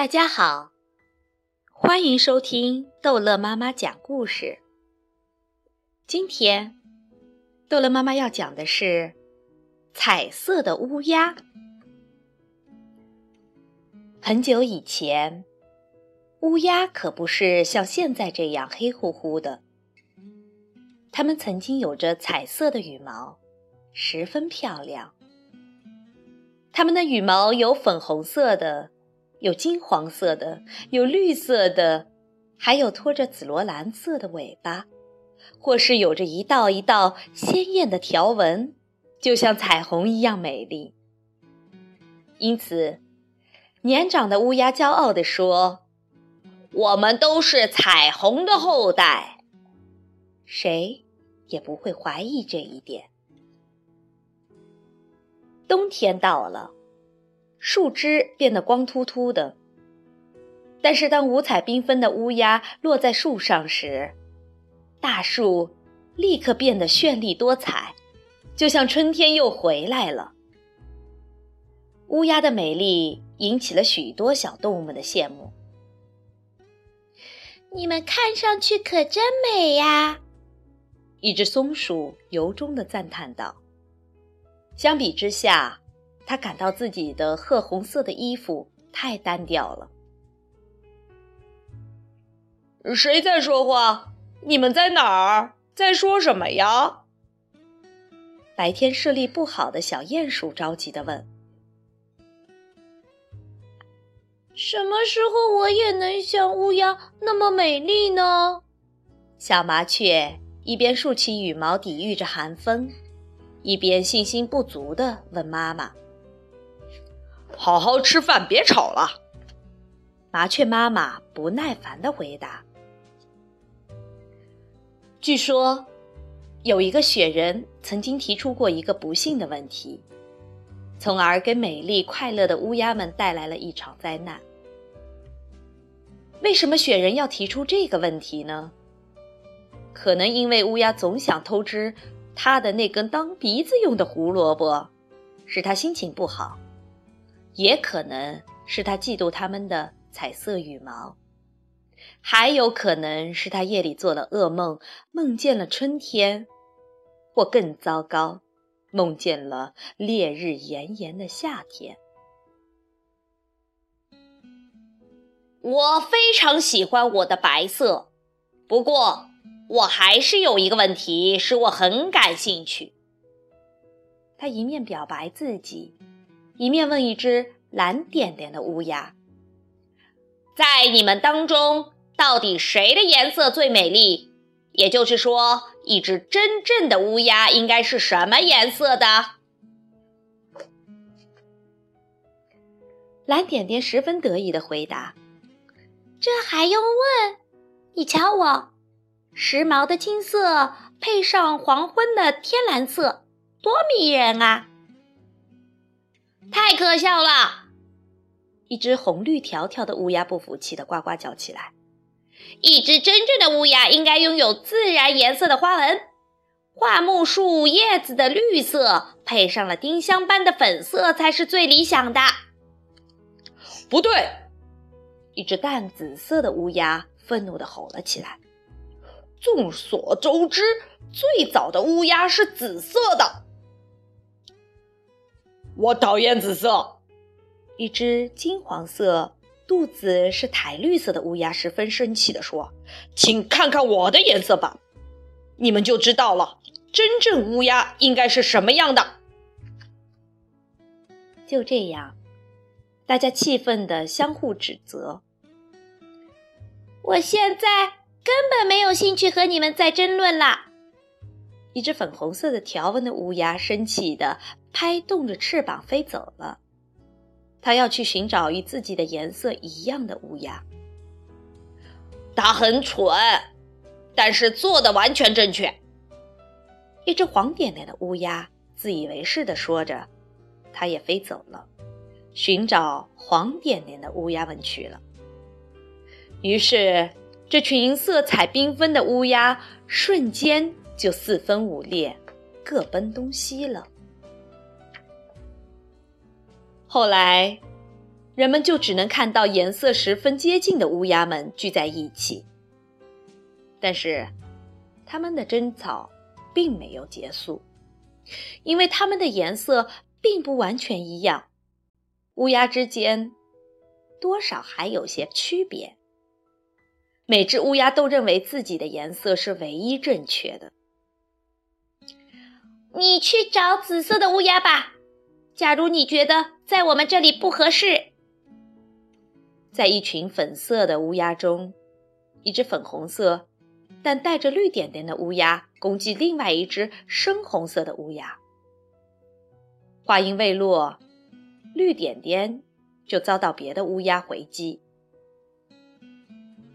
大家好，欢迎收听逗乐妈妈讲故事。今天，逗乐妈妈要讲的是彩色的乌鸦。很久以前，乌鸦可不是像现在这样黑乎乎的，它们曾经有着彩色的羽毛，十分漂亮。它们的羽毛有粉红色的。有金黄色的，有绿色的，还有拖着紫罗兰色的尾巴，或是有着一道一道鲜艳的条纹，就像彩虹一样美丽。因此，年长的乌鸦骄傲地说：“我们都是彩虹的后代。”谁也不会怀疑这一点。冬天到了。树枝变得光秃秃的，但是当五彩缤纷的乌鸦落在树上时，大树立刻变得绚丽多彩，就像春天又回来了。乌鸦的美丽引起了许多小动物们的羡慕。你们看上去可真美呀！一只松鼠由衷的赞叹道。相比之下。他感到自己的褐红色的衣服太单调了。谁在说话？你们在哪儿？在说什么呀？白天视力不好的小鼹鼠着急的问：“什么时候我也能像乌鸦那么美丽呢？”小麻雀一边竖起羽毛抵御着寒风，一边信心不足的问妈妈。好好吃饭，别吵了。麻雀妈妈不耐烦的回答。据说，有一个雪人曾经提出过一个不幸的问题，从而给美丽快乐的乌鸦们带来了一场灾难。为什么雪人要提出这个问题呢？可能因为乌鸦总想偷吃他的那根当鼻子用的胡萝卜，使他心情不好。也可能是他嫉妒他们的彩色羽毛，还有可能是他夜里做了噩梦，梦见了春天，或更糟糕，梦见了烈日炎炎的夏天。我非常喜欢我的白色，不过我还是有一个问题使我很感兴趣。他一面表白自己。一面问一只蓝点点的乌鸦：“在你们当中，到底谁的颜色最美丽？也就是说，一只真正的乌鸦应该是什么颜色的？”蓝点点十分得意的回答：“这还用问？你瞧我，时髦的金色配上黄昏的天蓝色，多迷人啊！”太可笑了！一只红绿条条的乌鸦不服气的呱呱叫起来。一只真正的乌鸦应该拥有自然颜色的花纹，桦木树叶子的绿色配上了丁香般的粉色才是最理想的。不对！一只淡紫色的乌鸦愤怒地吼了起来。众所周知，最早的乌鸦是紫色的。我讨厌紫色。一只金黄色、肚子是苔绿色的乌鸦十分生气地说：“请看看我的颜色吧，你们就知道了，真正乌鸦应该是什么样的。”就这样，大家气愤地相互指责。我现在根本没有兴趣和你们再争论了。一只粉红色的条纹的乌鸦生气的。拍动着翅膀飞走了，它要去寻找与自己的颜色一样的乌鸦。它很蠢，但是做的完全正确。一只黄点点的乌鸦自以为是的说着，它也飞走了，寻找黄点点的乌鸦们去了。于是，这群色彩缤纷的乌鸦瞬间就四分五裂，各奔东西了。后来，人们就只能看到颜色十分接近的乌鸦们聚在一起。但是，它们的争吵并没有结束，因为它们的颜色并不完全一样，乌鸦之间多少还有些区别。每只乌鸦都认为自己的颜色是唯一正确的。你去找紫色的乌鸦吧。假如你觉得在我们这里不合适，在一群粉色的乌鸦中，一只粉红色但带着绿点点的乌鸦攻击另外一只深红色的乌鸦。话音未落，绿点点就遭到别的乌鸦回击。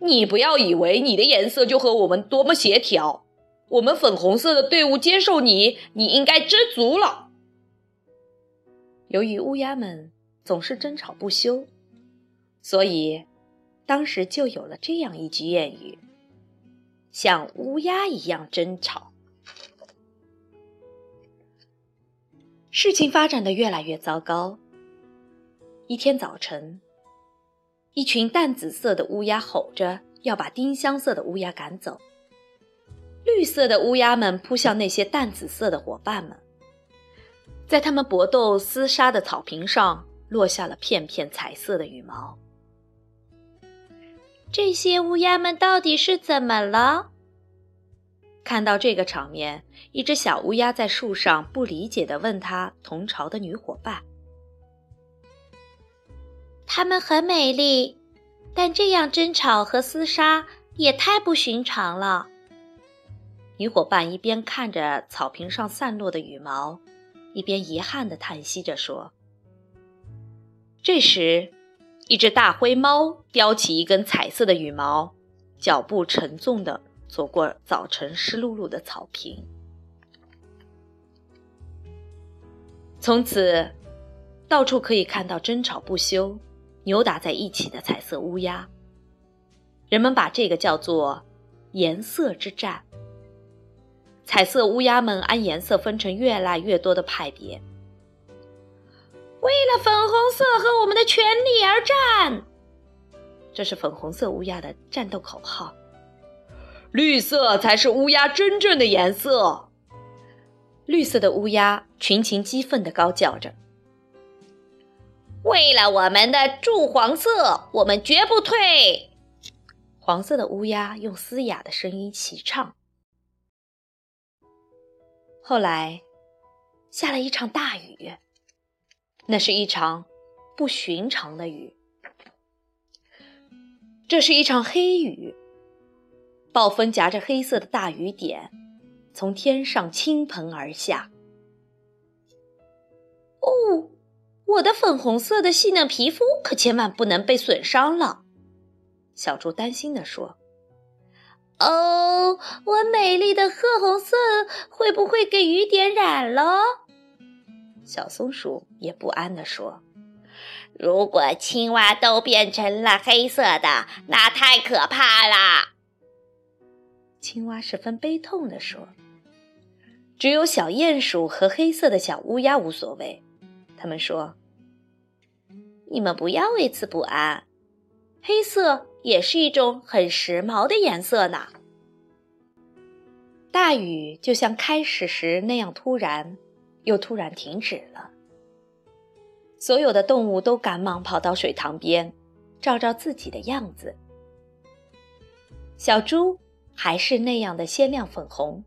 你不要以为你的颜色就和我们多么协调。我们粉红色的队伍接受你，你应该知足了。由于乌鸦们总是争吵不休，所以当时就有了这样一句谚语：“像乌鸦一样争吵。”事情发展的越来越糟糕。一天早晨，一群淡紫色的乌鸦吼着要把丁香色的乌鸦赶走。绿色的乌鸦们扑向那些淡紫色的伙伴们，在他们搏斗厮杀的草坪上落下了片片彩色的羽毛。这些乌鸦们到底是怎么了？看到这个场面，一只小乌鸦在树上不理解地问他同巢的女伙伴：“它们很美丽，但这样争吵和厮杀也太不寻常了。”女伙伴一边看着草坪上散落的羽毛，一边遗憾地叹息着说：“这时，一只大灰猫叼起一根彩色的羽毛，脚步沉重地走过早晨湿漉漉的草坪。从此，到处可以看到争吵不休、扭打在一起的彩色乌鸦。人们把这个叫做‘颜色之战’。”彩色乌鸦们按颜色分成越来越多的派别，为了粉红色和我们的权利而战。这是粉红色乌鸦的战斗口号。绿色才是乌鸦真正的颜色。绿色的乌鸦群情激愤地高叫着：“为了我们的祝黄色，我们绝不退。”黄色的乌鸦用嘶哑的声音齐唱。后来，下了一场大雨。那是一场不寻常的雨。这是一场黑雨。暴风夹着黑色的大雨点，从天上倾盆而下。哦，我的粉红色的细嫩皮肤可千万不能被损伤了。小猪担心地说。哦，我美丽的褐红色会不会给雨点染了？小松鼠也不安地说：“如果青蛙都变成了黑色的，那太可怕了。”青蛙十分悲痛地说：“只有小鼹鼠和黑色的小乌鸦无所谓。”他们说：“你们不要为此不安，黑色。”也是一种很时髦的颜色呢。大雨就像开始时那样突然，又突然停止了。所有的动物都赶忙跑到水塘边，照照自己的样子。小猪还是那样的鲜亮粉红，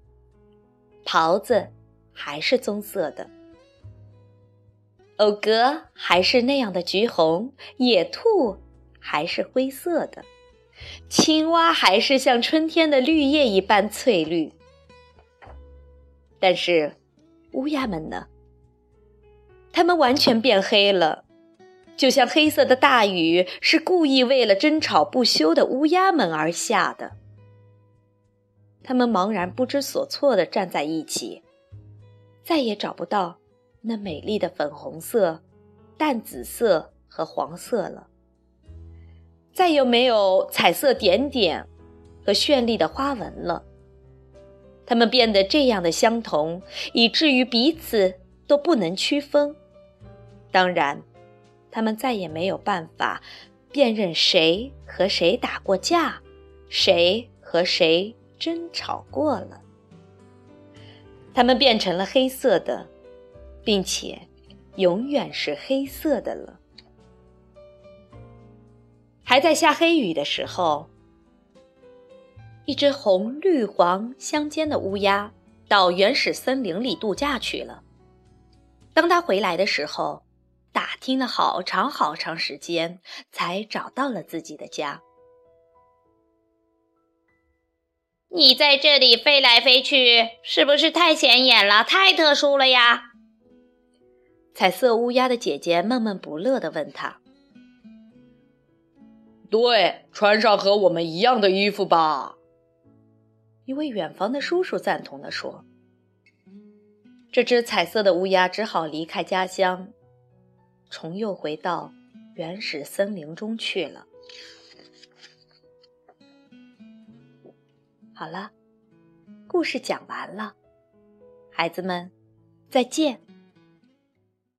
袍子还是棕色的，欧哥还是那样的橘红，野兔。还是灰色的，青蛙还是像春天的绿叶一般翠绿。但是，乌鸦们呢？它们完全变黑了，就像黑色的大雨是故意为了争吵不休的乌鸦们而下的。它们茫然不知所措地站在一起，再也找不到那美丽的粉红色、淡紫色和黄色了。再也没有彩色点点和绚丽的花纹了。它们变得这样的相同，以至于彼此都不能区分。当然，它们再也没有办法辨认谁和谁打过架，谁和谁争吵过了。它们变成了黑色的，并且永远是黑色的了。还在下黑雨的时候，一只红绿黄相间的乌鸦到原始森林里度假去了。当他回来的时候，打听了好长好长时间，才找到了自己的家。你在这里飞来飞去，是不是太显眼了，太特殊了呀？彩色乌鸦的姐姐闷闷不乐地问他。对，穿上和我们一样的衣服吧。一位远方的叔叔赞同地说：“这只彩色的乌鸦只好离开家乡，重又回到原始森林中去了。”好了，故事讲完了，孩子们，再见。